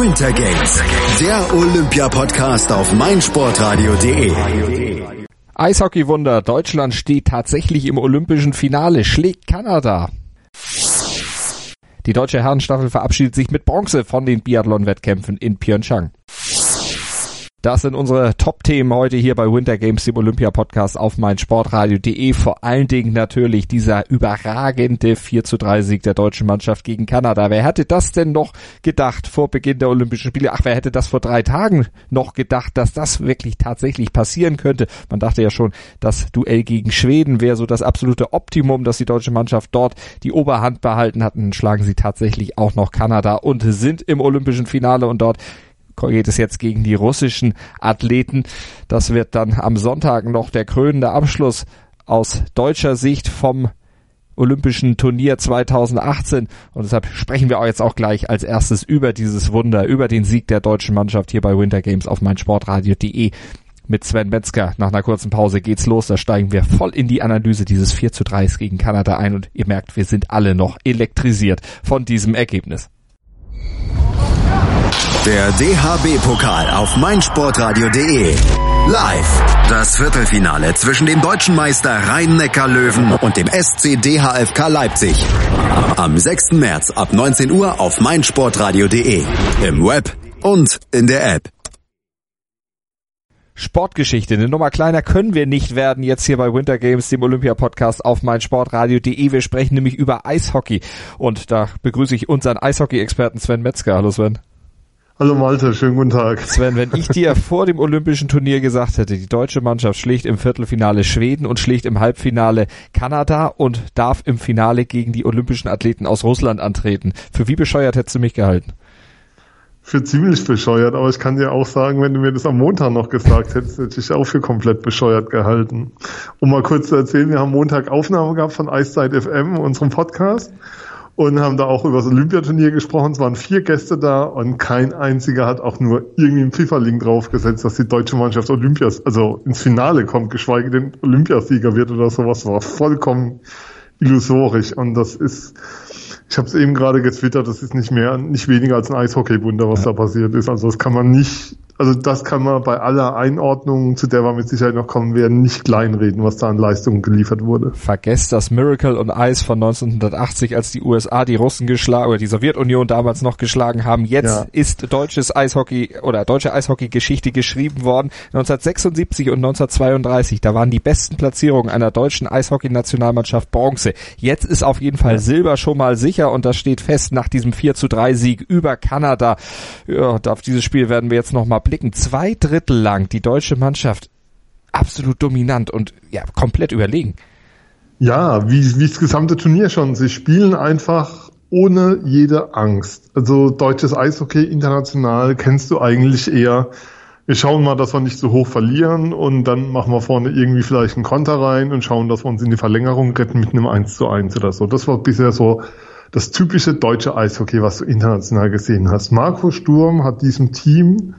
Winter Games, der Olympia-Podcast auf meinsportradio.de. Eishockey-Wunder, Deutschland steht tatsächlich im olympischen Finale, schlägt Kanada. Die deutsche Herrenstaffel verabschiedet sich mit Bronze von den Biathlon-Wettkämpfen in Pyeongchang. Das sind unsere Top-Themen heute hier bei Winter Games, dem Olympia-Podcast auf meinsportradio.de. Vor allen Dingen natürlich dieser überragende 4 zu 3 Sieg der deutschen Mannschaft gegen Kanada. Wer hätte das denn noch gedacht vor Beginn der Olympischen Spiele? Ach, wer hätte das vor drei Tagen noch gedacht, dass das wirklich tatsächlich passieren könnte? Man dachte ja schon, das Duell gegen Schweden wäre so das absolute Optimum, dass die deutsche Mannschaft dort die Oberhand behalten hat. Und schlagen sie tatsächlich auch noch Kanada und sind im Olympischen Finale und dort geht es jetzt gegen die russischen Athleten. Das wird dann am Sonntag noch der krönende Abschluss aus deutscher Sicht vom Olympischen Turnier 2018 und deshalb sprechen wir auch jetzt auch gleich als erstes über dieses Wunder, über den Sieg der deutschen Mannschaft hier bei Winter Games auf meinsportradio.de mit Sven Metzger. Nach einer kurzen Pause geht's los, da steigen wir voll in die Analyse dieses 4 zu 3 gegen Kanada ein und ihr merkt, wir sind alle noch elektrisiert von diesem Ergebnis. Der DHB-Pokal auf meinsportradio.de. Live. Das Viertelfinale zwischen dem deutschen Meister Rhein-Neckar-Löwen und dem SC DHFK Leipzig. Am 6. März ab 19 Uhr auf meinsportradio.de. Im Web und in der App. Sportgeschichte. Eine Nummer kleiner können wir nicht werden jetzt hier bei Winter Games, dem Olympia-Podcast auf meinsportradio.de. Wir sprechen nämlich über Eishockey. Und da begrüße ich unseren Eishockey-Experten Sven Metzger. Hallo Sven. Hallo Malte, schönen guten Tag. Sven, wenn ich dir vor dem Olympischen Turnier gesagt hätte, die deutsche Mannschaft schlägt im Viertelfinale Schweden und schlägt im Halbfinale Kanada und darf im Finale gegen die olympischen Athleten aus Russland antreten, für wie bescheuert hättest du mich gehalten? Für ziemlich bescheuert, aber ich kann dir auch sagen, wenn du mir das am Montag noch gesagt hättest, hätte ich auch für komplett bescheuert gehalten. Um mal kurz zu erzählen, wir haben Montag Aufnahme gehabt von Eiszeit FM, unserem Podcast und haben da auch über das Olympiaturnier gesprochen. Es waren vier Gäste da und kein einziger hat auch nur irgendwie einen FIFA-Link draufgesetzt, dass die deutsche Mannschaft Olympias, also ins Finale kommt, geschweige denn Olympiasieger wird oder sowas. War vollkommen illusorisch und das ist, ich habe es eben gerade getwittert, das ist nicht mehr, nicht weniger als ein Eishockeywunder, was ja. da passiert ist. Also das kann man nicht also das kann man bei aller Einordnung, zu der wir mit Sicherheit noch kommen werden, nicht kleinreden, was da an Leistungen geliefert wurde. Vergesst das Miracle on Ice von 1980, als die USA die Russen geschlagen oder die Sowjetunion damals noch geschlagen haben. Jetzt ja. ist deutsches Eishockey oder deutsche Eishockey-Geschichte geschrieben worden. 1976 und 1932, da waren die besten Platzierungen einer deutschen Eishockey-Nationalmannschaft Bronze. Jetzt ist auf jeden Fall. Silber schon mal sicher und das steht fest nach diesem 4 zu 3 Sieg über Kanada. Ja, auf dieses Spiel werden wir jetzt noch mal blicken, zwei Drittel lang die deutsche Mannschaft absolut dominant und ja, komplett überlegen. Ja, wie, wie das gesamte Turnier schon. Sie spielen einfach ohne jede Angst. Also deutsches Eishockey international kennst du eigentlich eher. Wir schauen mal, dass wir nicht so hoch verlieren und dann machen wir vorne irgendwie vielleicht einen Konter rein und schauen, dass wir uns in die Verlängerung retten mit einem 1 zu 1 oder so. Das war bisher so das typische deutsche Eishockey, was du international gesehen hast. Marco Sturm hat diesem Team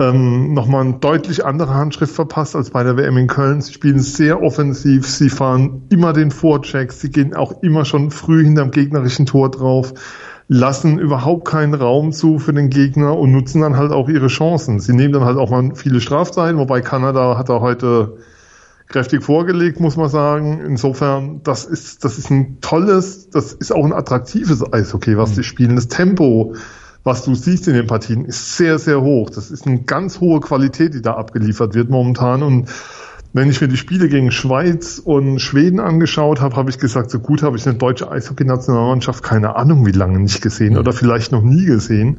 ähm, nochmal eine deutlich andere Handschrift verpasst als bei der WM in Köln. Sie spielen sehr offensiv, sie fahren immer den Vorcheck, sie gehen auch immer schon früh hinterm gegnerischen Tor drauf, lassen überhaupt keinen Raum zu für den Gegner und nutzen dann halt auch ihre Chancen. Sie nehmen dann halt auch mal viele Strafzeiten, wobei Kanada hat da heute kräftig vorgelegt, muss man sagen. Insofern, das ist, das ist ein tolles, das ist auch ein attraktives Eishockey, was mhm. die spielen. Das Tempo, was du siehst in den Partien, ist sehr, sehr hoch. Das ist eine ganz hohe Qualität, die da abgeliefert wird momentan. Und wenn ich mir die Spiele gegen Schweiz und Schweden angeschaut habe, habe ich gesagt, so gut habe ich eine deutsche Eishockey-Nationalmannschaft keine Ahnung wie lange nicht gesehen oder vielleicht noch nie gesehen.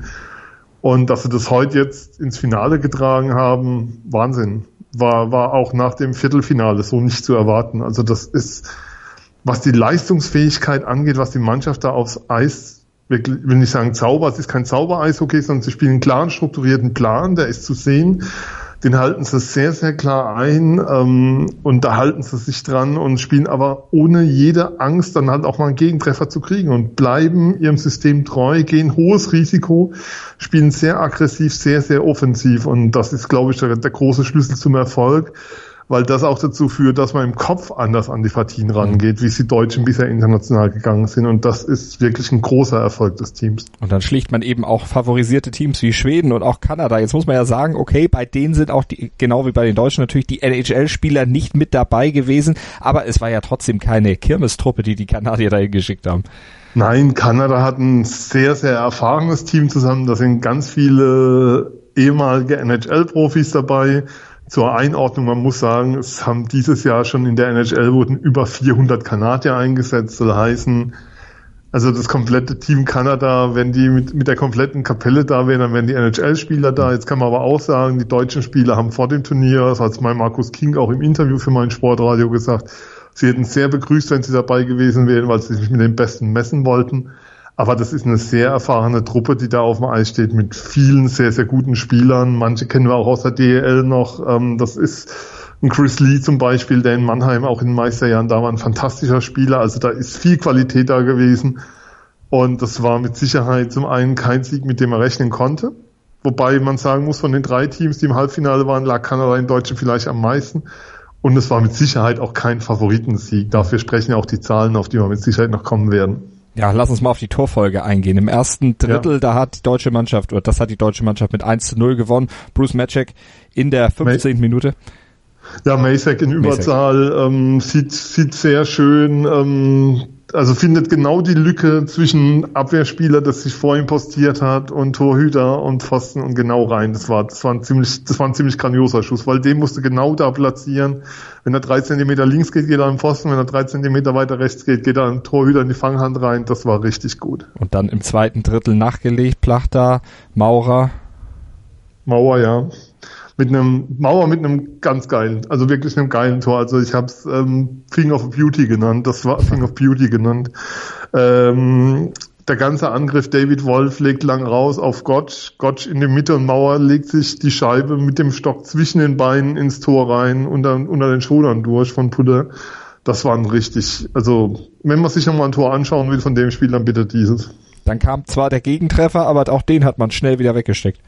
Und dass sie das heute jetzt ins Finale getragen haben, Wahnsinn. War, war auch nach dem Viertelfinale so nicht zu erwarten. Also das ist, was die Leistungsfähigkeit angeht, was die Mannschaft da aufs Eis will nicht sagen Zauber, es ist kein Zauber-Eishockey, sondern sie spielen einen klaren, strukturierten Plan, der ist zu sehen. Den halten sie sehr, sehr klar ein ähm, und da halten sie sich dran und spielen aber ohne jede Angst dann halt auch mal einen Gegentreffer zu kriegen und bleiben ihrem System treu, gehen hohes Risiko, spielen sehr aggressiv, sehr, sehr offensiv und das ist, glaube ich, der, der große Schlüssel zum Erfolg weil das auch dazu führt, dass man im Kopf anders an die Partien rangeht, wie es die Deutschen bisher international gegangen sind. Und das ist wirklich ein großer Erfolg des Teams. Und dann schlicht man eben auch favorisierte Teams wie Schweden und auch Kanada. Jetzt muss man ja sagen, okay, bei denen sind auch die, genau wie bei den Deutschen natürlich die NHL-Spieler nicht mit dabei gewesen, aber es war ja trotzdem keine Kirmestruppe, die die Kanadier dahin geschickt haben. Nein, Kanada hat ein sehr, sehr erfahrenes Team zusammen. Da sind ganz viele ehemalige NHL-Profis dabei zur Einordnung, man muss sagen, es haben dieses Jahr schon in der NHL wurden über 400 Kanadier eingesetzt, soll heißen, also das komplette Team Kanada, wenn die mit, mit der kompletten Kapelle da wären, dann wären die NHL-Spieler da. Jetzt kann man aber auch sagen, die deutschen Spieler haben vor dem Turnier, das hat mein Markus King auch im Interview für mein Sportradio gesagt, sie hätten sehr begrüßt, wenn sie dabei gewesen wären, weil sie sich mit den Besten messen wollten. Aber das ist eine sehr erfahrene Truppe, die da auf dem Eis steht mit vielen sehr, sehr guten Spielern. Manche kennen wir auch aus der DEL noch. Ähm, das ist ein Chris Lee zum Beispiel, der in Mannheim auch in den Meisterjahren da war, ein fantastischer Spieler. Also da ist viel Qualität da gewesen. Und das war mit Sicherheit zum einen kein Sieg, mit dem er rechnen konnte. Wobei man sagen muss, von den drei Teams, die im Halbfinale waren, lag Kanada in Deutschen vielleicht am meisten. Und es war mit Sicherheit auch kein Favoritensieg. Dafür sprechen ja auch die Zahlen, auf die wir mit Sicherheit noch kommen werden. Ja, lass uns mal auf die Torfolge eingehen. Im ersten Drittel, ja. da hat die deutsche Mannschaft, oder das hat die deutsche Mannschaft mit 1 zu 0 gewonnen. Bruce Matchek in der 15. May Minute. Ja, Masek in Überzahl ähm, sieht, sieht sehr schön ähm, also findet genau die Lücke zwischen Abwehrspieler, das sich vor ihm postiert hat, und Torhüter und Pfosten und genau rein. Das war, das war ein ziemlich, das war ein ziemlich grandioser Schuss, weil den musste genau da platzieren. Wenn er drei Zentimeter links geht, geht er am Pfosten. Wenn er drei Zentimeter weiter rechts geht, geht er am Torhüter in die Fanghand rein. Das war richtig gut. Und dann im zweiten Drittel nachgelegt, Plachter, Maurer. Mauer, ja mit einem Mauer mit einem ganz geilen, also wirklich einem geilen Tor. Also ich habe es ähm, Thing of Beauty genannt. Das war Thing of Beauty genannt. Ähm, der ganze Angriff, David Wolf legt lang raus auf Gotch. Gotch in der Mitte und Mauer legt sich die Scheibe mit dem Stock zwischen den Beinen ins Tor rein, unter, unter den Schultern durch von Puder. Das war ein richtig, also wenn man sich nochmal ein Tor anschauen will von dem Spiel, dann bitte dieses. Dann kam zwar der Gegentreffer, aber auch den hat man schnell wieder weggesteckt.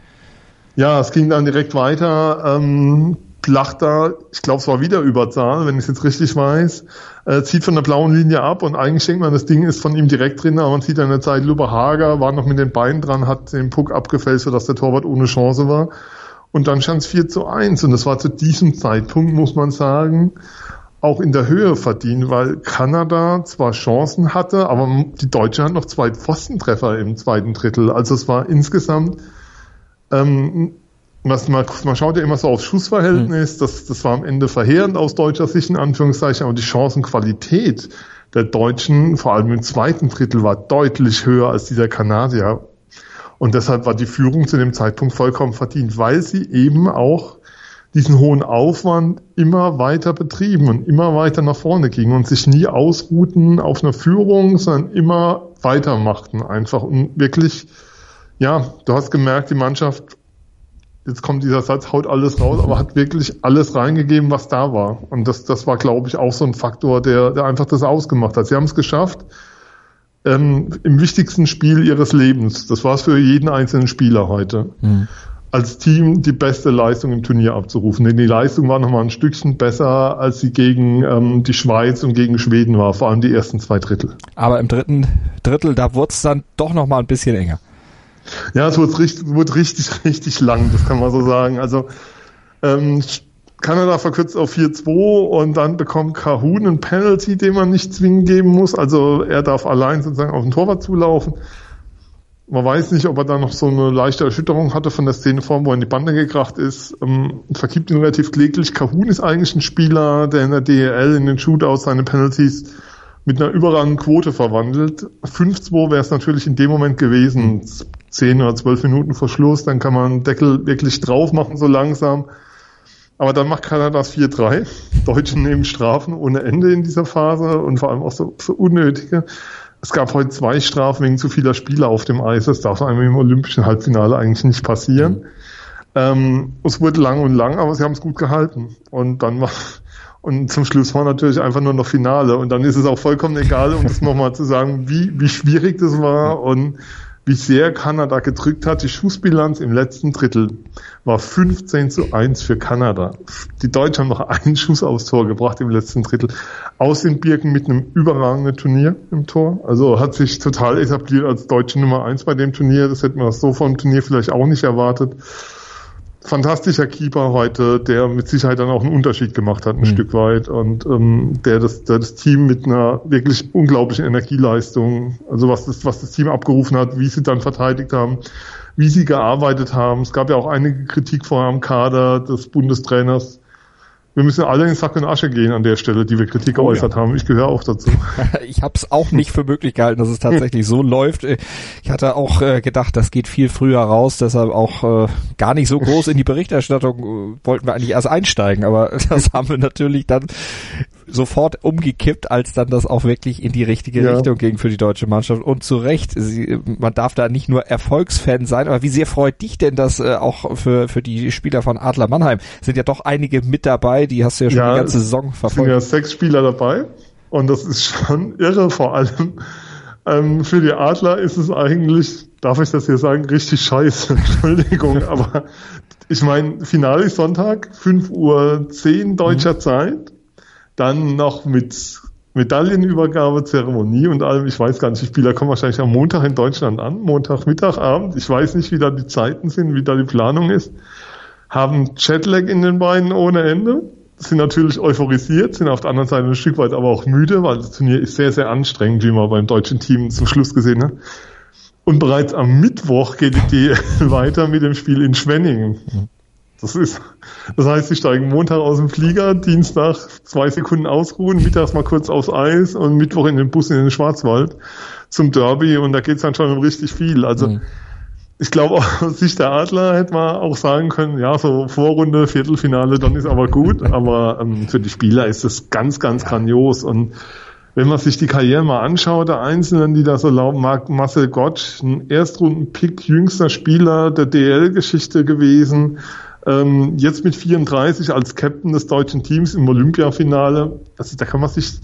Ja, es ging dann direkt weiter. Ähm, Plachter, ich glaube, es war wieder Überzahl, wenn ich es jetzt richtig weiß, äh, zieht von der blauen Linie ab und eigentlich denkt man, das Ding ist von ihm direkt drin, aber man sieht in der Zeit, Luba Hager war noch mit den Beinen dran, hat den Puck abgefällt, sodass der Torwart ohne Chance war. Und dann stand es 4 zu 1 und das war zu diesem Zeitpunkt, muss man sagen, auch in der Höhe verdient, weil Kanada zwar Chancen hatte, aber die Deutschen hatten noch zwei Pfostentreffer im zweiten Drittel. Also es war insgesamt ähm, was, man, man schaut ja immer so aufs Schussverhältnis, mhm. das, das war am Ende verheerend aus deutscher Sicht, in Anführungszeichen, aber die Chancenqualität der Deutschen, vor allem im zweiten Drittel, war deutlich höher als die der Kanadier. Und deshalb war die Führung zu dem Zeitpunkt vollkommen verdient, weil sie eben auch diesen hohen Aufwand immer weiter betrieben und immer weiter nach vorne gingen und sich nie ausruhten auf einer Führung, sondern immer weitermachten einfach und wirklich ja, du hast gemerkt, die Mannschaft, jetzt kommt dieser Satz, haut alles raus, aber hat wirklich alles reingegeben, was da war. Und das, das war, glaube ich, auch so ein Faktor, der, der einfach das ausgemacht hat. Sie haben es geschafft, ähm, im wichtigsten Spiel ihres Lebens, das war es für jeden einzelnen Spieler heute, mhm. als Team die beste Leistung im Turnier abzurufen. Denn die Leistung war nochmal ein Stückchen besser, als sie gegen ähm, die Schweiz und gegen Schweden war, vor allem die ersten zwei Drittel. Aber im dritten Drittel, da wurde es dann doch nochmal ein bisschen enger. Ja, es wurde richtig, wurde richtig, richtig lang, das kann man so sagen. Also ähm, Kanada verkürzt auf 4-2 und dann bekommt Kahun einen Penalty, den man nicht zwingend geben muss. Also er darf allein sozusagen auf den Torwart zulaufen. Man weiß nicht, ob er da noch so eine leichte Erschütterung hatte von der Szeneform, wo er in die Bande gekracht ist. Ähm, vergibt ihn relativ kläglich. Kahun ist eigentlich ein Spieler, der in der DEL in den Shootouts seine Penalties mit einer überragenden Quote verwandelt. 5-2 wäre es natürlich in dem Moment gewesen. 10 oder 12 Minuten vor Schluss, dann kann man Deckel wirklich drauf machen, so langsam. Aber dann macht Kanada das 4-3. Deutschen nehmen Strafen ohne Ende in dieser Phase und vor allem auch so, so unnötige. Es gab heute zwei Strafen wegen zu vieler Spieler auf dem Eis. Das darf einem im olympischen Halbfinale eigentlich nicht passieren. Mhm. Ähm, es wurde lang und lang, aber sie haben es gut gehalten. Und dann war, und zum Schluss war natürlich einfach nur noch Finale. Und dann ist es auch vollkommen egal, um das nochmal zu sagen, wie, wie schwierig das war und wie sehr Kanada gedrückt hat. Die Schussbilanz im letzten Drittel war 15 zu 1 für Kanada. Die Deutschen haben noch einen Schuss aufs Tor gebracht im letzten Drittel. Aus den Birken mit einem überragenden Turnier im Tor. Also hat sich total etabliert als deutsche Nummer 1 bei dem Turnier. Das hätte man so vom Turnier vielleicht auch nicht erwartet fantastischer Keeper heute, der mit Sicherheit dann auch einen Unterschied gemacht hat, ein mhm. Stück weit und ähm, der, das, der das Team mit einer wirklich unglaublichen Energieleistung, also was das, was das Team abgerufen hat, wie sie dann verteidigt haben, wie sie gearbeitet haben. Es gab ja auch einige Kritik vorher am Kader des Bundestrainers, wir müssen alle in Sack und Asche gehen an der Stelle, die wir Kritik oh, geäußert ja. haben. Ich gehöre auch dazu. ich habe es auch nicht für möglich gehalten, dass es tatsächlich so läuft. Ich hatte auch äh, gedacht, das geht viel früher raus, deshalb auch äh, gar nicht so groß in die Berichterstattung äh, wollten wir eigentlich erst einsteigen, aber das haben wir natürlich dann sofort umgekippt, als dann das auch wirklich in die richtige ja. Richtung ging für die deutsche Mannschaft. Und zu Recht, sie, man darf da nicht nur Erfolgsfan sein, aber wie sehr freut dich denn das äh, auch für, für die Spieler von Adler Mannheim? Sind ja doch einige mit dabei, die hast du ja schon ja, die ganze Saison verfolgt. sind ja sechs Spieler dabei und das ist schon irre, vor allem ähm, für die Adler ist es eigentlich, darf ich das hier sagen, richtig scheiße, Entschuldigung, aber ich meine, Finale ist Sonntag, 5 Uhr 10 deutscher mhm. Zeit dann noch mit Medaillenübergabe, Zeremonie und allem. Ich weiß gar nicht, die Spieler kommen wahrscheinlich am Montag in Deutschland an, Montag, Mittagabend. Ich weiß nicht, wie da die Zeiten sind, wie da die Planung ist. Haben Jetlag in den Beinen ohne Ende. Sind natürlich euphorisiert, sind auf der anderen Seite ein Stück weit aber auch müde, weil das Turnier ist sehr, sehr anstrengend, wie man beim deutschen Team zum Schluss gesehen hat. Und bereits am Mittwoch geht die weiter mit dem Spiel in Schwenningen. Das ist, das heißt, sie steigen Montag aus dem Flieger, Dienstag zwei Sekunden ausruhen, mittags mal kurz aufs Eis und Mittwoch in den Bus in den Schwarzwald zum Derby und da geht's dann schon um richtig viel. Also mhm. ich glaube aus Sicht der Adler hätte man auch sagen können, ja, so Vorrunde, Viertelfinale, dann ist aber gut. Aber ähm, für die Spieler ist das ganz, ganz grandios und wenn man sich die Karriere mal anschaut, der Einzelnen, die da so laufen, Marcel Gottsch, ein Erstrunden-Pick, jüngster Spieler der DL-Geschichte gewesen, ähm, jetzt mit 34 als Captain des deutschen Teams im Olympiafinale, also da kann man sich,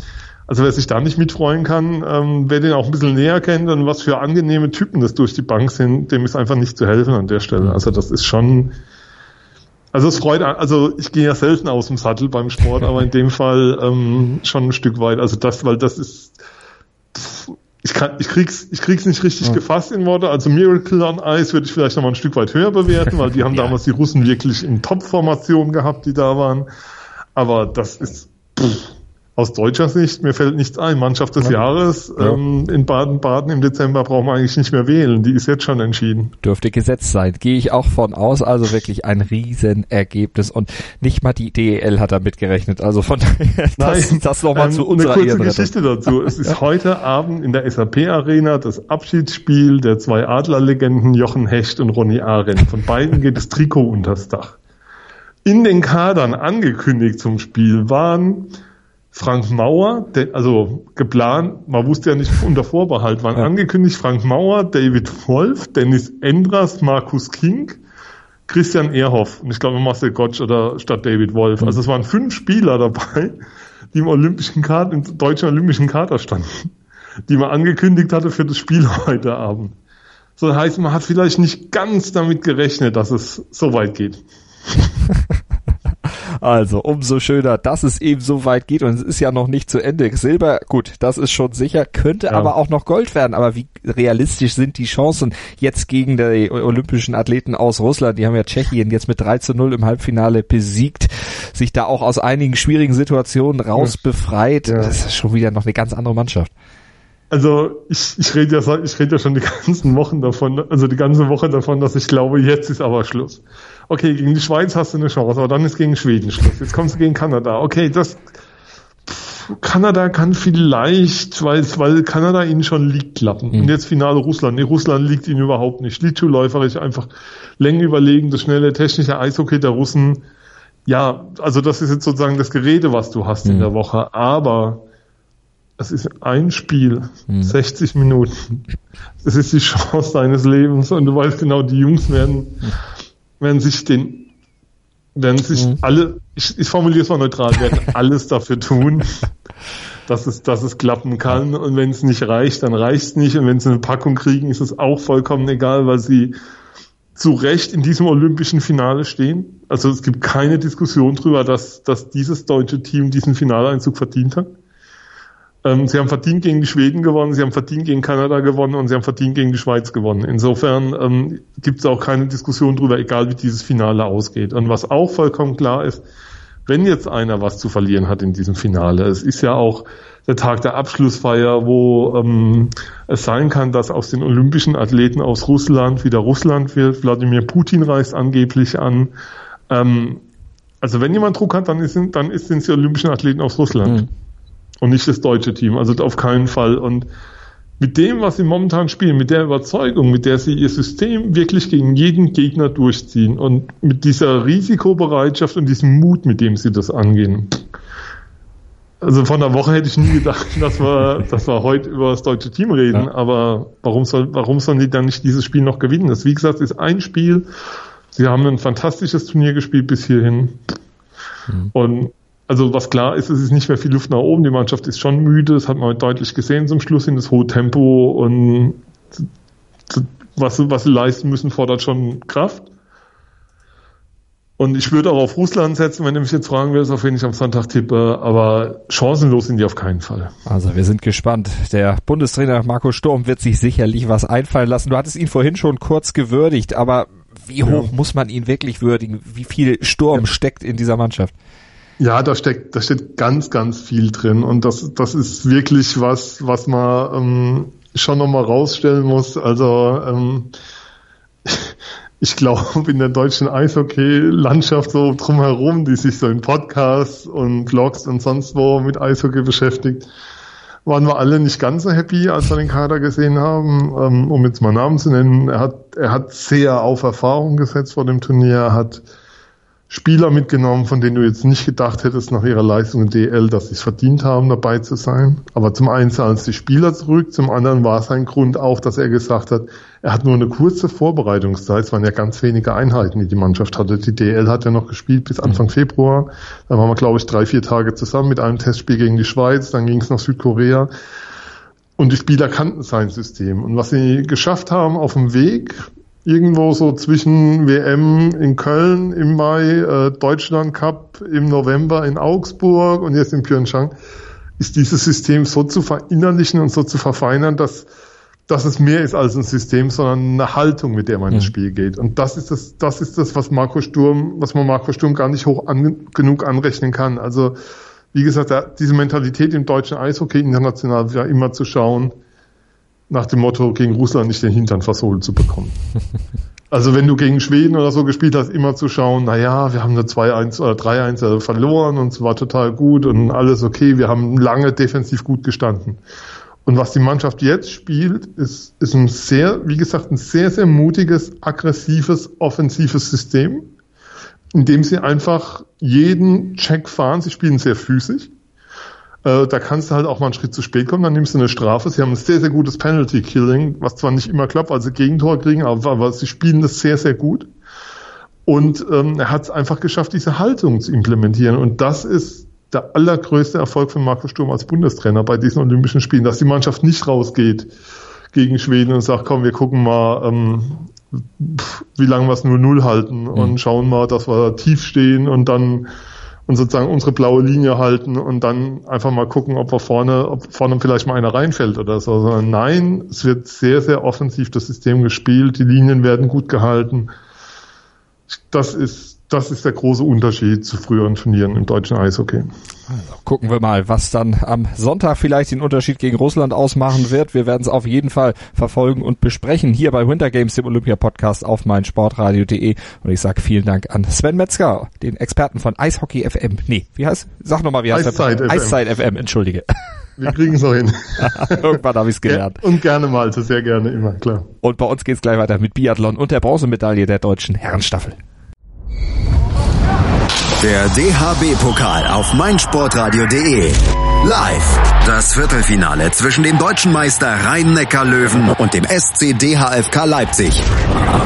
also wer sich da nicht mitfreuen kann, ähm, wer den auch ein bisschen näher kennt und was für angenehme Typen das durch die Bank sind, dem ist einfach nicht zu helfen an der Stelle. Also das ist schon, also es freut, also ich gehe ja selten aus dem Sattel beim Sport, aber in dem Fall ähm, schon ein Stück weit. Also das, weil das ist, ich, kann, ich, krieg's, ich krieg's nicht richtig ja. gefasst in Worte. Also Miracle on Ice würde ich vielleicht noch mal ein Stück weit höher bewerten, weil die haben ja. damals die Russen wirklich in Top-Formationen gehabt, die da waren. Aber das ist, pff, aus deutscher Sicht, mir fällt nichts ein. Mannschaft des ja. Jahres ja. Ähm, in Baden-Baden im Dezember brauchen wir eigentlich nicht mehr wählen. Die ist jetzt schon entschieden. Dürfte gesetzt sein. Gehe ich auch von aus. Also wirklich ein Riesenergebnis. Und nicht mal die DEL hat da mitgerechnet. Also von daher, das, Nein, das nochmal ähm, zu unserer Eine kurze Geschichte dazu. Es ist heute Abend in der SAP-Arena das Abschiedsspiel der zwei Adlerlegenden Jochen Hecht und Ronny Arendt. Von beiden geht das Trikot unters Dach. In den Kadern angekündigt zum Spiel waren Frank Mauer, also geplant, man wusste ja nicht unter Vorbehalt, waren ja. angekündigt Frank Mauer, David Wolf, Dennis Endras, Markus King, Christian Ehrhoff und ich glaube Marcel Gottsch oder statt David Wolf. Also es waren fünf Spieler dabei, die im olympischen Kader, im deutschen olympischen Kader standen, die man angekündigt hatte für das Spiel heute Abend. So das heißt, man hat vielleicht nicht ganz damit gerechnet, dass es so weit geht. Also umso schöner, dass es eben so weit geht und es ist ja noch nicht zu Ende. Silber, gut, das ist schon sicher, könnte ja. aber auch noch Gold werden. Aber wie realistisch sind die Chancen jetzt gegen die olympischen Athleten aus Russland? Die haben ja Tschechien jetzt mit 3 zu 0 im Halbfinale besiegt, sich da auch aus einigen schwierigen Situationen rausbefreit. Ja. Das ist schon wieder noch eine ganz andere Mannschaft. Also ich, ich rede ja ich rede ja schon die ganzen Wochen davon, also die ganze Woche davon, dass ich glaube, jetzt ist aber Schluss. Okay, gegen die Schweiz hast du eine Chance, aber dann ist gegen Schweden Schluss. Jetzt kommst du gegen Kanada. Okay, das pff, Kanada kann vielleicht, weil, weil Kanada ihnen schon liegt, klappen. Mhm. Und jetzt Finale Russland. Nee, Russland liegt ihnen überhaupt nicht. Schlittschuhläuferisch einfach Längen überlegen, das schnelle technische Eishockey der Russen. Ja, also das ist jetzt sozusagen das Gerede, was du hast mhm. in der Woche. Aber es ist ein Spiel, hm. 60 Minuten. Es ist die Chance deines Lebens und du weißt genau, die Jungs werden, werden sich den, werden sich hm. alle, ich, ich formuliere es mal neutral, werden alles dafür tun, dass es, dass es klappen kann. Und wenn es nicht reicht, dann reicht es nicht. Und wenn sie eine Packung kriegen, ist es auch vollkommen egal, weil sie zu Recht in diesem olympischen Finale stehen. Also es gibt keine Diskussion darüber, dass, dass dieses deutsche Team diesen Finaleinzug verdient hat. Ähm, sie haben verdient gegen die Schweden gewonnen, sie haben verdient gegen Kanada gewonnen und sie haben verdient gegen die Schweiz gewonnen. Insofern ähm, gibt es auch keine Diskussion darüber, egal wie dieses Finale ausgeht. Und was auch vollkommen klar ist, wenn jetzt einer was zu verlieren hat in diesem Finale, es ist ja auch der Tag der Abschlussfeier, wo ähm, es sein kann, dass aus den olympischen Athleten aus Russland wieder Russland wird. Wladimir Putin reist angeblich an. Ähm, also wenn jemand Druck hat, dann, ist, dann sind es die olympischen Athleten aus Russland. Mhm und nicht das deutsche Team. Also auf keinen Fall. Und mit dem, was sie momentan spielen, mit der Überzeugung, mit der sie ihr System wirklich gegen jeden Gegner durchziehen und mit dieser Risikobereitschaft und diesem Mut, mit dem sie das angehen. Also von der Woche hätte ich nie gedacht, dass wir, dass wir heute über das deutsche Team reden, ja. aber warum soll, warum sollen die dann nicht dieses Spiel noch gewinnen? Das, wie gesagt, ist ein Spiel. Sie haben ein fantastisches Turnier gespielt bis hierhin. Mhm. Und also was klar ist, es ist nicht mehr viel Luft nach oben. Die Mannschaft ist schon müde, das hat man deutlich gesehen zum Schluss in das hohe Tempo und was, was sie leisten müssen, fordert schon Kraft. Und ich würde auch auf Russland setzen, wenn du mich jetzt fragen willst, auf wen ich am Sonntag tippe. Aber chancenlos sind die auf keinen Fall. Also wir sind gespannt. Der Bundestrainer Marco Sturm wird sich sicherlich was einfallen lassen. Du hattest ihn vorhin schon kurz gewürdigt, aber wie hoch ja. muss man ihn wirklich würdigen? Wie viel Sturm ja. steckt in dieser Mannschaft? Ja, da steckt, da steht ganz, ganz viel drin und das, das ist wirklich was, was man ähm, schon nochmal rausstellen muss. Also ähm, ich glaube in der deutschen Eishockey-Landschaft so drumherum, die sich so in Podcasts und Vlogs und sonst wo mit Eishockey beschäftigt, waren wir alle nicht ganz so happy, als wir den Kader gesehen haben. Ähm, um jetzt mal Namen zu nennen, er hat, er hat sehr auf Erfahrung gesetzt vor dem Turnier, er hat Spieler mitgenommen, von denen du jetzt nicht gedacht hättest nach ihrer Leistung in DL, dass sie es verdient haben, dabei zu sein. Aber zum einen zahlen es die Spieler zurück, zum anderen war sein Grund auch, dass er gesagt hat, er hat nur eine kurze Vorbereitungszeit, es waren ja ganz wenige Einheiten, die die Mannschaft hatte. Die DL hat ja noch gespielt bis Anfang mhm. Februar. Da waren wir, glaube ich, drei, vier Tage zusammen mit einem Testspiel gegen die Schweiz, dann ging es nach Südkorea. Und die Spieler kannten sein System. Und was sie geschafft haben auf dem Weg, irgendwo so zwischen WM in Köln im Mai, äh, Deutschland Cup im November in Augsburg und jetzt in Pyeongchang, ist dieses System so zu verinnerlichen und so zu verfeinern, dass, dass es mehr ist als ein System, sondern eine Haltung, mit der man mhm. ins Spiel geht. Und das ist das, das ist das, was Marco Sturm, was man Marco Sturm gar nicht hoch an, genug anrechnen kann. Also, wie gesagt, diese Mentalität im deutschen Eishockey international ja immer zu schauen, nach dem Motto, gegen Russland nicht den Hintern versohlt zu bekommen. Also wenn du gegen Schweden oder so gespielt hast, immer zu schauen, na ja, wir haben eine 2-1 oder 3-1 verloren und es war total gut und alles okay, wir haben lange defensiv gut gestanden. Und was die Mannschaft jetzt spielt, ist, ist ein sehr, wie gesagt, ein sehr, sehr mutiges, aggressives, offensives System, in dem sie einfach jeden Check fahren. Sie spielen sehr physisch. Äh, da kannst du halt auch mal einen Schritt zu spät kommen, dann nimmst du eine Strafe. Sie haben ein sehr, sehr gutes Penalty-Killing, was zwar nicht immer klappt, weil sie Gegentor kriegen, aber, aber sie spielen das sehr, sehr gut. Und ähm, er hat es einfach geschafft, diese Haltung zu implementieren. Und das ist der allergrößte Erfolg von Markus Sturm als Bundestrainer bei diesen Olympischen Spielen, dass die Mannschaft nicht rausgeht gegen Schweden und sagt, komm, wir gucken mal, ähm, wie lange wir es nur Null halten und mhm. schauen mal, dass wir tief stehen und dann und sozusagen unsere blaue Linie halten und dann einfach mal gucken, ob wir vorne, ob vorne vielleicht mal einer reinfällt oder so. Sondern nein, es wird sehr, sehr offensiv das System gespielt, die Linien werden gut gehalten. Das ist das ist der große Unterschied zu früheren Turnieren im deutschen Eishockey. Also gucken wir mal, was dann am Sonntag vielleicht den Unterschied gegen Russland ausmachen wird. Wir werden es auf jeden Fall verfolgen und besprechen hier bei Winter Games, dem Olympia Podcast auf meinsportradio.de. Und ich sage vielen Dank an Sven Metzger, den Experten von Eishockey FM. Nee, wie heißt? Sag nochmal, wie heißt Eiszeit der? FM. Eiszeit FM, entschuldige. Wir kriegen es noch hin. Irgendwann habe ich es gelernt. Und gerne mal, sehr gerne, immer, klar. Und bei uns geht's gleich weiter mit Biathlon und der Bronzemedaille der deutschen Herrenstaffel. Der DHB-Pokal auf meinsportradio.de. Live. Das Viertelfinale zwischen dem deutschen Meister Rhein-Neckar-Löwen und dem SC DHFK Leipzig.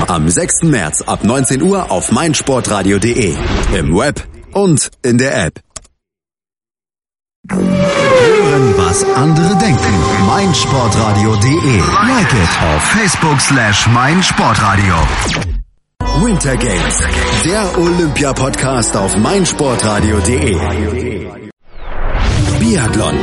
Am 6. März ab 19 Uhr auf meinsportradio.de. Im Web und in der App. Hören was andere denken. meinsportradio.de. Like it auf Facebook slash meinsportradio. Winter Games, der Olympia-Podcast auf meinsportradio.de. Biathlon.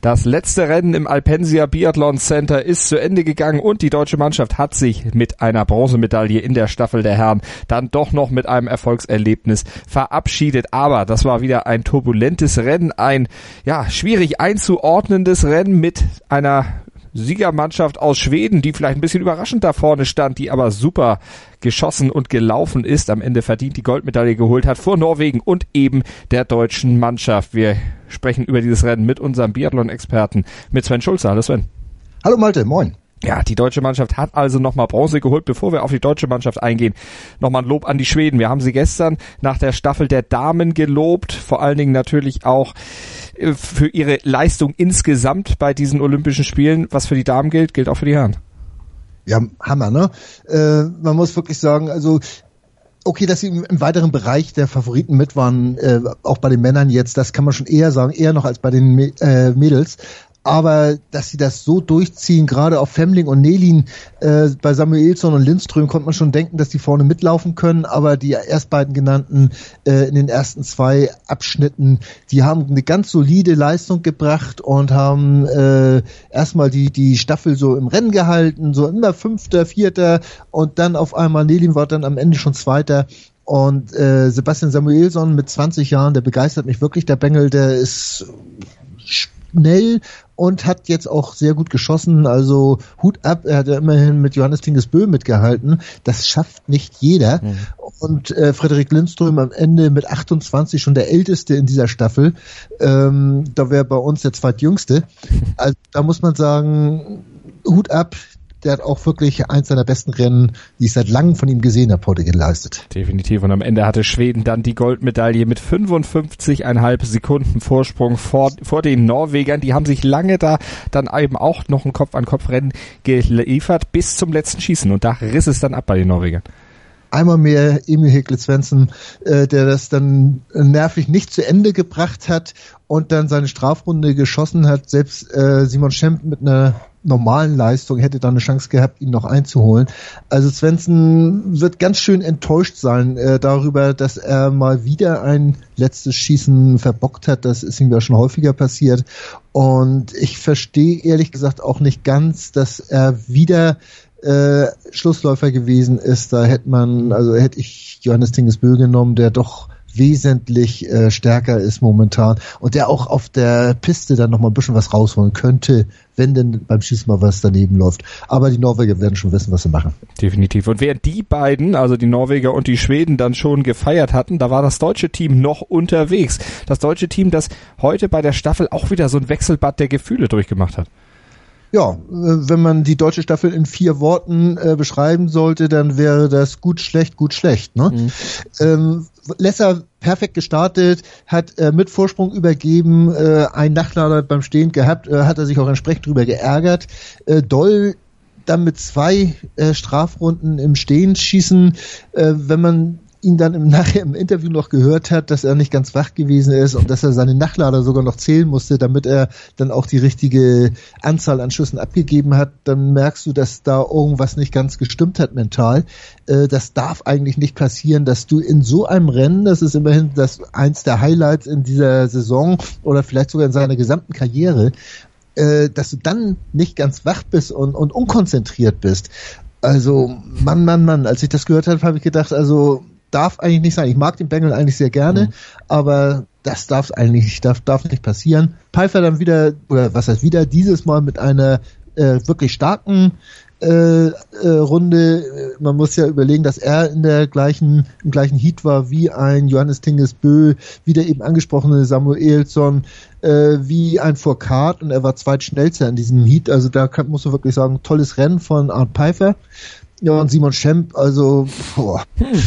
Das letzte Rennen im Alpensia Biathlon Center ist zu Ende gegangen und die deutsche Mannschaft hat sich mit einer Bronzemedaille in der Staffel der Herren dann doch noch mit einem Erfolgserlebnis verabschiedet. Aber das war wieder ein turbulentes Rennen, ein ja schwierig einzuordnendes Rennen mit einer Siegermannschaft aus Schweden, die vielleicht ein bisschen überraschend da vorne stand, die aber super geschossen und gelaufen ist, am Ende verdient die Goldmedaille geholt hat vor Norwegen und eben der deutschen Mannschaft. Wir sprechen über dieses Rennen mit unserem Biathlon-Experten, mit Sven Schulze. Hallo Sven. Hallo Malte, moin. Ja, die deutsche Mannschaft hat also nochmal Bronze geholt. Bevor wir auf die deutsche Mannschaft eingehen, nochmal ein Lob an die Schweden. Wir haben sie gestern nach der Staffel der Damen gelobt, vor allen Dingen natürlich auch äh, für ihre Leistung insgesamt bei diesen Olympischen Spielen. Was für die Damen gilt, gilt auch für die Herren. Ja, Hammer, ne? Äh, man muss wirklich sagen, also okay, dass sie im, weiteren Bereich der Favoriten mit waren, äh, auch bei den Männern jetzt, das kann man schon eher sagen, eher noch als bei den äh, Mädels aber dass sie das so durchziehen, gerade auf Femling und Nelin, äh, bei Samuelsson und Lindström konnte man schon denken, dass die vorne mitlaufen können, aber die erst beiden genannten äh, in den ersten zwei Abschnitten, die haben eine ganz solide Leistung gebracht und haben äh, erstmal die, die Staffel so im Rennen gehalten, so immer Fünfter, Vierter und dann auf einmal Nelin war dann am Ende schon Zweiter. Und äh, Sebastian Samuelsson mit 20 Jahren, der begeistert mich wirklich, der Bengel, der ist schnell und hat jetzt auch sehr gut geschossen. Also Hut ab, er hat ja immerhin mit Johannes Tingesbö mitgehalten. Das schafft nicht jeder. Mhm. Und äh, Frederik Lindström am Ende mit 28 schon der älteste in dieser Staffel. Ähm, da wäre bei uns der zweitjüngste. Also da muss man sagen, Hut ab, der hat auch wirklich eins seiner besten Rennen, die ich seit langem von ihm gesehen habe, heute geleistet. Definitiv. Und am Ende hatte Schweden dann die Goldmedaille mit 55,5 Sekunden Vorsprung vor, vor den Norwegern. Die haben sich lange da dann eben auch noch ein Kopf-an-Kopf-Rennen geliefert bis zum letzten Schießen. Und da riss es dann ab bei den Norwegern einmal mehr Emil Hekle Svensson, äh, der das dann nervig nicht zu Ende gebracht hat und dann seine Strafrunde geschossen hat. Selbst äh, Simon Schemp mit einer normalen Leistung hätte da eine Chance gehabt, ihn noch einzuholen. Also Svensson wird ganz schön enttäuscht sein äh, darüber, dass er mal wieder ein letztes Schießen verbockt hat. Das ist ihm ja schon häufiger passiert. Und ich verstehe ehrlich gesagt auch nicht ganz, dass er wieder äh, Schlussläufer gewesen ist. Da hätte man, also hätte ich Johannes Tingesbö genommen, der doch wesentlich äh, stärker ist momentan und der auch auf der Piste dann noch mal ein bisschen was rausholen könnte, wenn denn beim Schießen mal was daneben läuft. Aber die Norweger werden schon wissen, was sie machen. Definitiv. Und während die beiden, also die Norweger und die Schweden, dann schon gefeiert hatten, da war das deutsche Team noch unterwegs. Das deutsche Team, das heute bei der Staffel auch wieder so ein Wechselbad der Gefühle durchgemacht hat. Ja, äh, wenn man die deutsche Staffel in vier Worten äh, beschreiben sollte, dann wäre das gut, schlecht, gut, schlecht. Ne? Mhm. Ähm, Lesser perfekt gestartet, hat äh, mit Vorsprung übergeben, äh, ein Nachtlader beim Stehen gehabt, äh, hat er sich auch entsprechend drüber geärgert. Äh, Doll dann mit zwei äh, Strafrunden im Stehen schießen, äh, wenn man ihn dann im, nachher im Interview noch gehört hat, dass er nicht ganz wach gewesen ist und dass er seine Nachlader sogar noch zählen musste, damit er dann auch die richtige Anzahl an Schüssen abgegeben hat, dann merkst du, dass da irgendwas nicht ganz gestimmt hat mental. Äh, das darf eigentlich nicht passieren, dass du in so einem Rennen, das ist immerhin das eins der Highlights in dieser Saison oder vielleicht sogar in seiner gesamten Karriere, äh, dass du dann nicht ganz wach bist und, und unkonzentriert bist. Also, Mann, Mann, Mann, als ich das gehört habe, habe ich gedacht, also darf eigentlich nicht sein. Ich mag den Bengel eigentlich sehr gerne, mhm. aber das darf eigentlich nicht, darf, darf nicht passieren. Pfeiffer dann wieder, oder was heißt wieder, dieses Mal mit einer äh, wirklich starken äh, äh, Runde. Man muss ja überlegen, dass er in der gleichen, im gleichen Heat war wie ein Johannes Tingesbö, wie der eben angesprochene Samuelsson, äh, wie ein Foucault und er war zweitschnellster in diesem Heat. Also da kann, muss man wirklich sagen, tolles Rennen von Art Pfeiffer. Ja, und Simon Schemp, also, boah. Hm.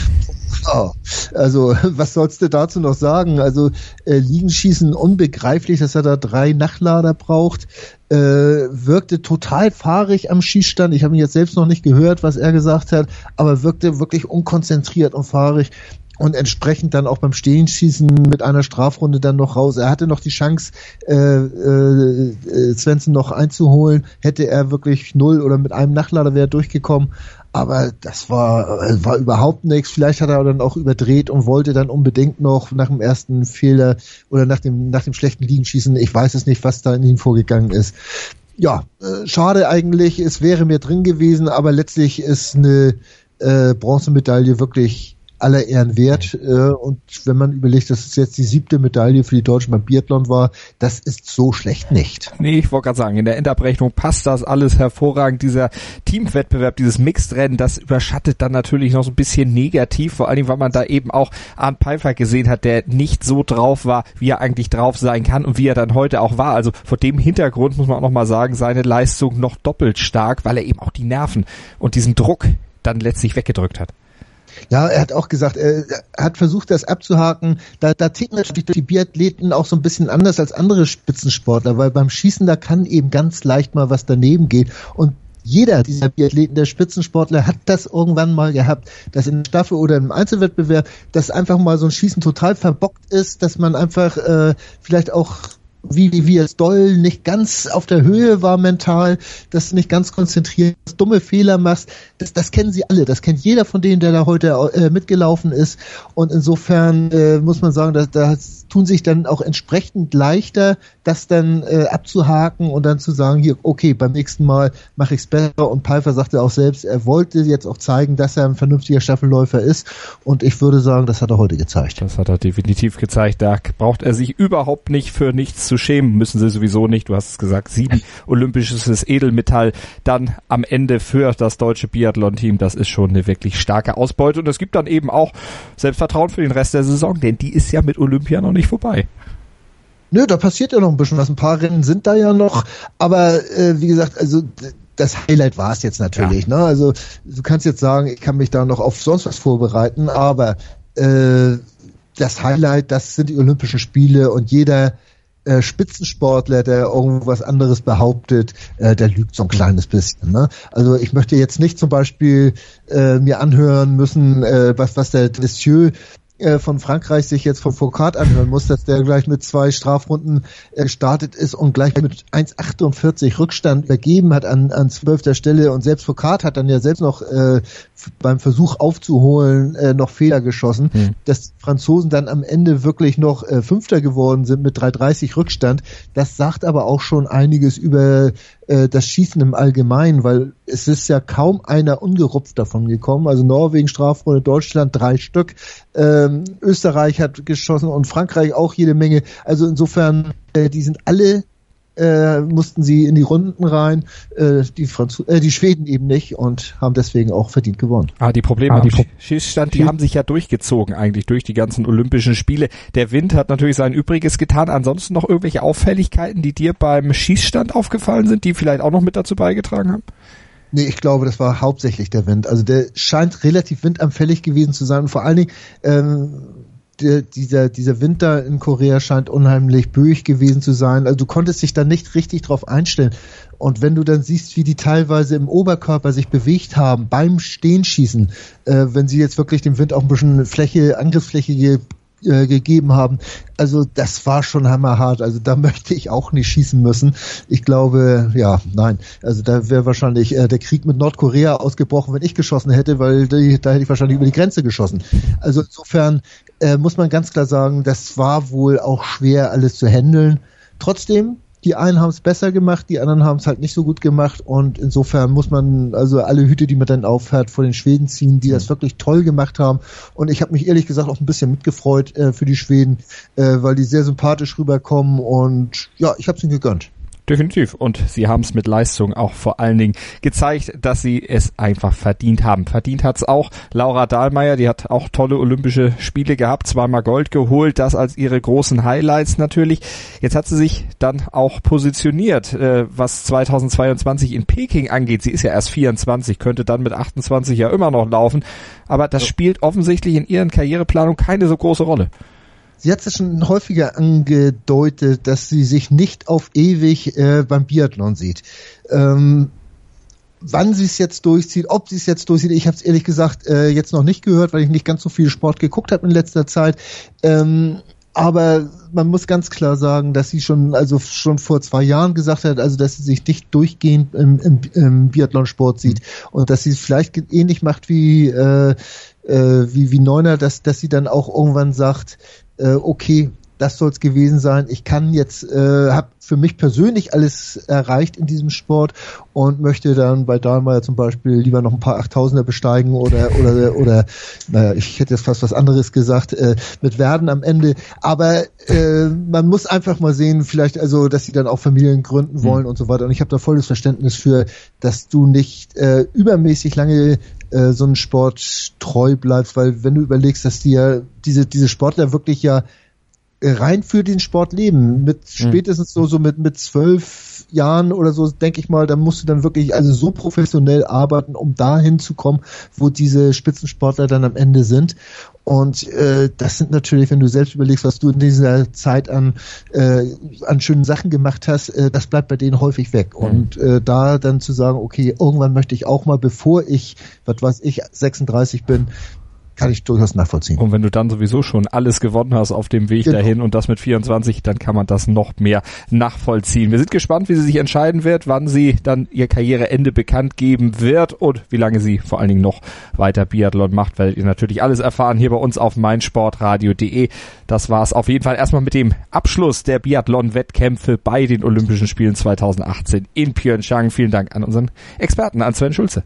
Oh, also, was sollst du dazu noch sagen? Also, äh, Liegenschießen unbegreiflich, dass er da drei Nachlader braucht. Äh, wirkte total fahrig am Schießstand. Ich habe ihn jetzt selbst noch nicht gehört, was er gesagt hat, aber wirkte wirklich unkonzentriert und fahrig. und entsprechend dann auch beim Stehenschießen mit einer Strafrunde dann noch raus. Er hatte noch die Chance, äh, äh, Svensson noch einzuholen. Hätte er wirklich null oder mit einem Nachlader wäre durchgekommen. Aber das war, äh, war überhaupt nichts. Vielleicht hat er dann auch überdreht und wollte dann unbedingt noch nach dem ersten Fehler oder nach dem, nach dem schlechten Liegenschießen, ich weiß es nicht, was da in ihm vorgegangen ist. Ja, äh, schade eigentlich. Es wäre mir drin gewesen, aber letztlich ist eine äh, Bronzemedaille wirklich aller Ehren wert. Äh, und wenn man überlegt, dass es jetzt die siebte Medaille für die Deutschen beim Biathlon war, das ist so schlecht nicht. Nee, ich wollte gerade sagen, in der Endabrechnung passt das alles hervorragend. Dieser Teamwettbewerb, dieses Mixed-Rennen, das überschattet dann natürlich noch so ein bisschen negativ, vor allen Dingen, weil man da eben auch Arndt Pfeiffer gesehen hat, der nicht so drauf war, wie er eigentlich drauf sein kann und wie er dann heute auch war. Also vor dem Hintergrund muss man auch nochmal sagen, seine Leistung noch doppelt stark, weil er eben auch die Nerven und diesen Druck dann letztlich weggedrückt hat. Ja, er hat auch gesagt, er hat versucht, das abzuhaken. Da, da ticken natürlich die Biathleten auch so ein bisschen anders als andere Spitzensportler, weil beim Schießen, da kann eben ganz leicht mal was daneben gehen. Und jeder dieser Biathleten, der Spitzensportler, hat das irgendwann mal gehabt, dass in der Staffel oder im Einzelwettbewerb, dass einfach mal so ein Schießen total verbockt ist, dass man einfach äh, vielleicht auch wie, wie es doll nicht ganz auf der Höhe war mental, dass du nicht ganz konzentriert, dumme Fehler machst, das, das kennen sie alle, das kennt jeder von denen, der da heute äh, mitgelaufen ist. Und insofern äh, muss man sagen, da, da tun sich dann auch entsprechend leichter, das dann äh, abzuhaken und dann zu sagen, hier, okay, beim nächsten Mal mache ich es besser und Pfeiffer sagte auch selbst, er wollte jetzt auch zeigen, dass er ein vernünftiger Staffelläufer ist und ich würde sagen, das hat er heute gezeigt. Das hat er definitiv gezeigt, da braucht er sich überhaupt nicht für nichts zu zu schämen, müssen sie sowieso nicht. Du hast es gesagt, sieben olympisches Edelmetall dann am Ende für das deutsche Biathlon-Team. Das ist schon eine wirklich starke Ausbeute und es gibt dann eben auch Selbstvertrauen für den Rest der Saison, denn die ist ja mit Olympia noch nicht vorbei. Nö, da passiert ja noch ein bisschen was. Ein paar Rennen sind da ja noch, aber äh, wie gesagt, also das Highlight war es jetzt natürlich. Ja. Ne? Also du kannst jetzt sagen, ich kann mich da noch auf sonst was vorbereiten, aber äh, das Highlight, das sind die Olympischen Spiele und jeder äh, Spitzensportler, der irgendwas anderes behauptet, äh, der lügt so ein kleines bisschen. Ne? Also ich möchte jetzt nicht zum Beispiel äh, mir anhören müssen, äh, was, was der Dessieux äh, von Frankreich sich jetzt von Foucault anhören muss, dass der gleich mit zwei Strafrunden äh, gestartet ist und gleich mit 1,48 Rückstand übergeben hat an, an zwölfter Stelle und selbst Foucault hat dann ja selbst noch äh, beim Versuch aufzuholen äh, noch Fehler geschossen, mhm. dass Franzosen dann am Ende wirklich noch äh, Fünfter geworden sind mit 3,30 Rückstand. Das sagt aber auch schon einiges über äh, das Schießen im Allgemeinen, weil es ist ja kaum einer ungerupft davon gekommen. Also Norwegen, Strafrunde, Deutschland drei Stück, ähm, Österreich hat geschossen und Frankreich auch jede Menge. Also insofern, äh, die sind alle äh, mussten sie in die Runden rein, äh, die, Franz äh, die Schweden eben nicht und haben deswegen auch verdient gewonnen. Ah, die Probleme ah, am Pro Schießstand, die haben sich ja durchgezogen eigentlich durch die ganzen Olympischen Spiele. Der Wind hat natürlich sein Übriges getan. Ansonsten noch irgendwelche Auffälligkeiten, die dir beim Schießstand aufgefallen sind, die vielleicht auch noch mit dazu beigetragen haben? Nee, ich glaube, das war hauptsächlich der Wind. Also der scheint relativ windanfällig gewesen zu sein. Und vor allen Dingen ähm, der, dieser, dieser Winter in Korea scheint unheimlich böig gewesen zu sein. Also du konntest dich da nicht richtig drauf einstellen. Und wenn du dann siehst, wie die teilweise im Oberkörper sich bewegt haben beim Stehenschießen, äh, wenn sie jetzt wirklich dem Wind auch ein bisschen Fläche, Angriffsfläche äh, gegeben haben, also das war schon hammerhart. Also da möchte ich auch nicht schießen müssen. Ich glaube, ja, nein. Also da wäre wahrscheinlich äh, der Krieg mit Nordkorea ausgebrochen, wenn ich geschossen hätte, weil die, da hätte ich wahrscheinlich über die Grenze geschossen. Also insofern äh, muss man ganz klar sagen, das war wohl auch schwer alles zu handeln. Trotzdem, die einen haben es besser gemacht, die anderen haben es halt nicht so gut gemacht und insofern muss man also alle Hüte, die man dann aufhört, vor den Schweden ziehen, die das wirklich toll gemacht haben und ich habe mich ehrlich gesagt auch ein bisschen mitgefreut äh, für die Schweden, äh, weil die sehr sympathisch rüberkommen und ja, ich habe es ihnen gegönnt. Definitiv. Und sie haben es mit Leistung auch vor allen Dingen gezeigt, dass sie es einfach verdient haben. Verdient hat's auch Laura Dahlmeier, die hat auch tolle Olympische Spiele gehabt, zweimal Gold geholt, das als ihre großen Highlights natürlich. Jetzt hat sie sich dann auch positioniert, äh, was 2022 in Peking angeht. Sie ist ja erst 24, könnte dann mit 28 ja immer noch laufen. Aber das spielt offensichtlich in ihren Karriereplanung keine so große Rolle. Sie hat es schon häufiger angedeutet, dass sie sich nicht auf ewig äh, beim Biathlon sieht. Ähm, wann sie es jetzt durchzieht, ob sie es jetzt durchzieht. Ich habe es ehrlich gesagt äh, jetzt noch nicht gehört, weil ich nicht ganz so viel Sport geguckt habe in letzter Zeit. Ähm, aber man muss ganz klar sagen, dass sie schon, also schon vor zwei Jahren gesagt hat, also dass sie sich nicht durchgehend im, im, im Biathlonsport sieht und dass sie es vielleicht ähnlich macht wie äh, äh, wie wie Neuner, dass dass sie dann auch irgendwann sagt, äh, okay, das soll es gewesen sein. Ich kann jetzt, äh, habe für mich persönlich alles erreicht in diesem Sport und möchte dann bei Dahlmeier zum Beispiel lieber noch ein paar Achttausender besteigen oder oder oder naja, ich hätte jetzt fast was anderes gesagt äh, mit Werden am Ende. Aber äh, man muss einfach mal sehen, vielleicht also, dass sie dann auch Familien gründen wollen mhm. und so weiter. Und ich habe da volles Verständnis für, dass du nicht äh, übermäßig lange äh, so einen Sport treu bleibst, weil wenn du überlegst, dass die ja diese diese Sportler wirklich ja rein für den Sport leben. Mit hm. spätestens so, so mit, mit zwölf Jahren oder so, denke ich mal, da musst du dann wirklich also so professionell arbeiten, um dahin zu kommen, wo diese Spitzensportler dann am Ende sind. Und äh, das sind natürlich, wenn du selbst überlegst, was du in dieser Zeit an, äh, an schönen Sachen gemacht hast, äh, das bleibt bei denen häufig weg. Mhm. Und äh, da dann zu sagen, okay, irgendwann möchte ich auch mal, bevor ich, was weiß ich, 36 bin, kann ich durchaus nachvollziehen. Und wenn du dann sowieso schon alles gewonnen hast auf dem Weg genau. dahin und das mit 24, dann kann man das noch mehr nachvollziehen. Wir sind gespannt, wie sie sich entscheiden wird, wann sie dann ihr Karriereende bekannt geben wird und wie lange sie vor allen Dingen noch weiter Biathlon macht, weil ihr natürlich alles erfahren hier bei uns auf meinsportradio.de. Das war's auf jeden Fall erstmal mit dem Abschluss der Biathlon-Wettkämpfe bei den Olympischen Spielen 2018 in Pyeongchang. Vielen Dank an unseren Experten, an Sven Schulze.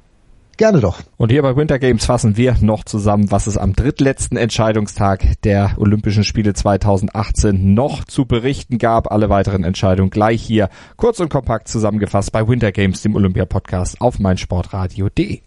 Gerne doch. Und hier bei Winter Games fassen wir noch zusammen, was es am drittletzten Entscheidungstag der Olympischen Spiele 2018 noch zu berichten gab. Alle weiteren Entscheidungen gleich hier kurz und kompakt zusammengefasst bei Winter Games, dem Olympia-Podcast auf meinsportradio.de.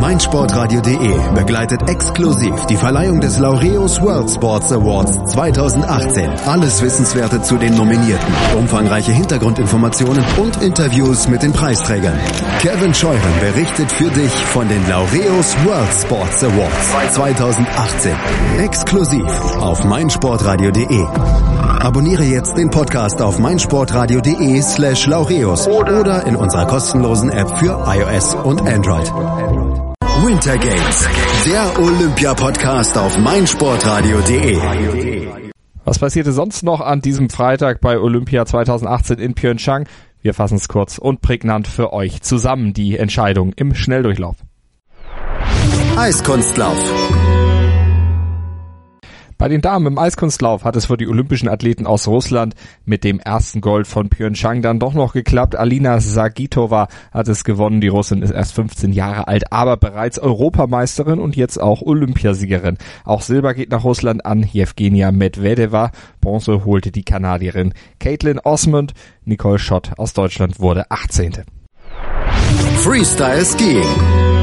meinsportradio.de begleitet exklusiv die Verleihung des Laureus World Sports Awards 2018. Alles Wissenswerte zu den Nominierten, umfangreiche Hintergrundinformationen und Interviews mit den Preisträgern. Kevin Scheuren berichtet für dich von den Laureus World Sports Awards 2018. Exklusiv auf meinsportradio.de. Abonniere jetzt den Podcast auf meinsportradio.de slash laureus oder in unserer kostenlosen App für iOS und Android. Winter Games, der Olympia-Podcast auf meinsportradio.de. Was passierte sonst noch an diesem Freitag bei Olympia 2018 in Pyeongchang? Wir fassen es kurz und prägnant für euch zusammen, die Entscheidung im Schnelldurchlauf. Eiskunstlauf. Bei den Damen im Eiskunstlauf hat es für die olympischen Athleten aus Russland mit dem ersten Gold von Pyeongchang dann doch noch geklappt. Alina Sagitova hat es gewonnen. Die Russin ist erst 15 Jahre alt, aber bereits Europameisterin und jetzt auch Olympiasiegerin. Auch Silber geht nach Russland an Jewgenia Medvedeva. Bronze holte die Kanadierin Caitlin Osmond. Nicole Schott aus Deutschland wurde 18. Freestyle Skiing.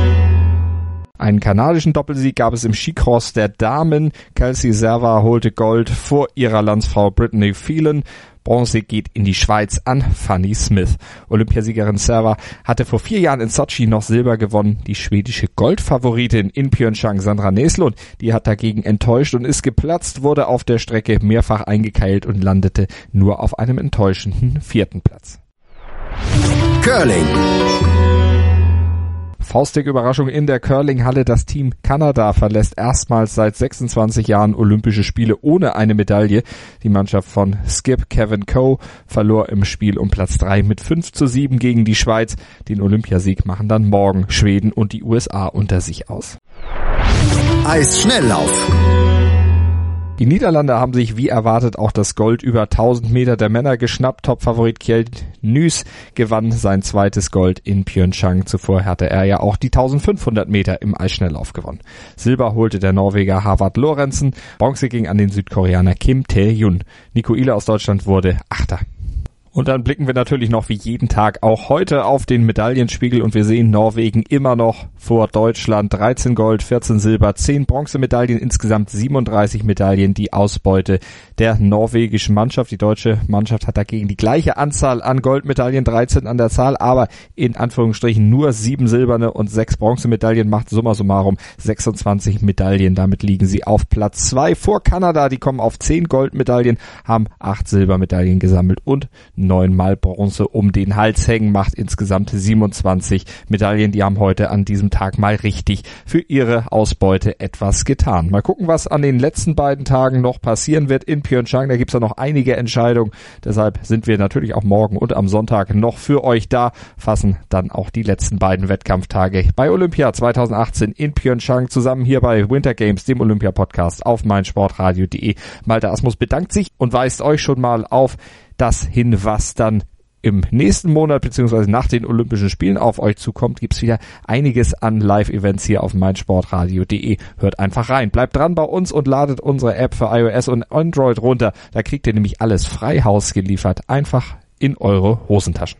Einen kanadischen Doppelsieg gab es im Skicross der Damen. Kelsey Serva holte Gold vor ihrer Landsfrau Brittany Phelan. Bronze geht in die Schweiz an Fanny Smith. Olympiasiegerin Serva hatte vor vier Jahren in Sochi noch Silber gewonnen. Die schwedische Goldfavoritin in Pyeongchang, Sandra Neslund, die hat dagegen enttäuscht und ist geplatzt, wurde auf der Strecke mehrfach eingekeilt und landete nur auf einem enttäuschenden vierten Platz. Curling. Faustdick-Überraschung in der Curling-Halle. Das Team Kanada verlässt erstmals seit 26 Jahren Olympische Spiele ohne eine Medaille. Die Mannschaft von Skip Kevin Coe verlor im Spiel um Platz 3 mit 5 zu 7 gegen die Schweiz. Den Olympiasieg machen dann morgen Schweden und die USA unter sich aus. Eisschnelllauf. Die Niederlande haben sich wie erwartet auch das Gold über 1000 Meter der Männer geschnappt. Topfavorit Kjeld Nys gewann sein zweites Gold in Pyeongchang. Zuvor hatte er ja auch die 1500 Meter im Eisschnelllauf gewonnen. Silber holte der Norweger Harvard Lorenzen. Bronze ging an den Südkoreaner Kim Tae-yun. Nico Ile aus Deutschland wurde Achter. Und dann blicken wir natürlich noch wie jeden Tag auch heute auf den Medaillenspiegel und wir sehen Norwegen immer noch vor Deutschland. 13 Gold, 14 Silber, 10 Bronzemedaillen, insgesamt 37 Medaillen. Die Ausbeute der norwegischen Mannschaft. Die deutsche Mannschaft hat dagegen die gleiche Anzahl an Goldmedaillen, 13 an der Zahl, aber in Anführungsstrichen nur 7 silberne und 6 Bronzemedaillen macht summa summarum 26 Medaillen. Damit liegen sie auf Platz 2 vor Kanada. Die kommen auf 10 Goldmedaillen, haben 8 Silbermedaillen gesammelt und neunmal Bronze um den Hals hängen, macht insgesamt 27 Medaillen. Die haben heute an diesem Tag mal richtig für ihre Ausbeute etwas getan. Mal gucken, was an den letzten beiden Tagen noch passieren wird in Pyeongchang. Da gibt's ja noch einige Entscheidungen. Deshalb sind wir natürlich auch morgen und am Sonntag noch für euch da, fassen dann auch die letzten beiden Wettkampftage bei Olympia 2018 in Pyeongchang zusammen hier bei Winter Games, dem Olympia Podcast auf meinsportradio.de. Malte Asmus bedankt sich und weist euch schon mal auf das hin, was dann im nächsten Monat beziehungsweise nach den Olympischen Spielen auf euch zukommt, gibt's wieder einiges an Live-Events hier auf meinsportradio.de. Hört einfach rein. Bleibt dran bei uns und ladet unsere App für iOS und Android runter. Da kriegt ihr nämlich alles frei Haus geliefert. Einfach in eure Hosentaschen.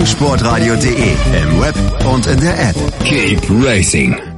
meinsportradio.de im Web und in der App. Keep racing.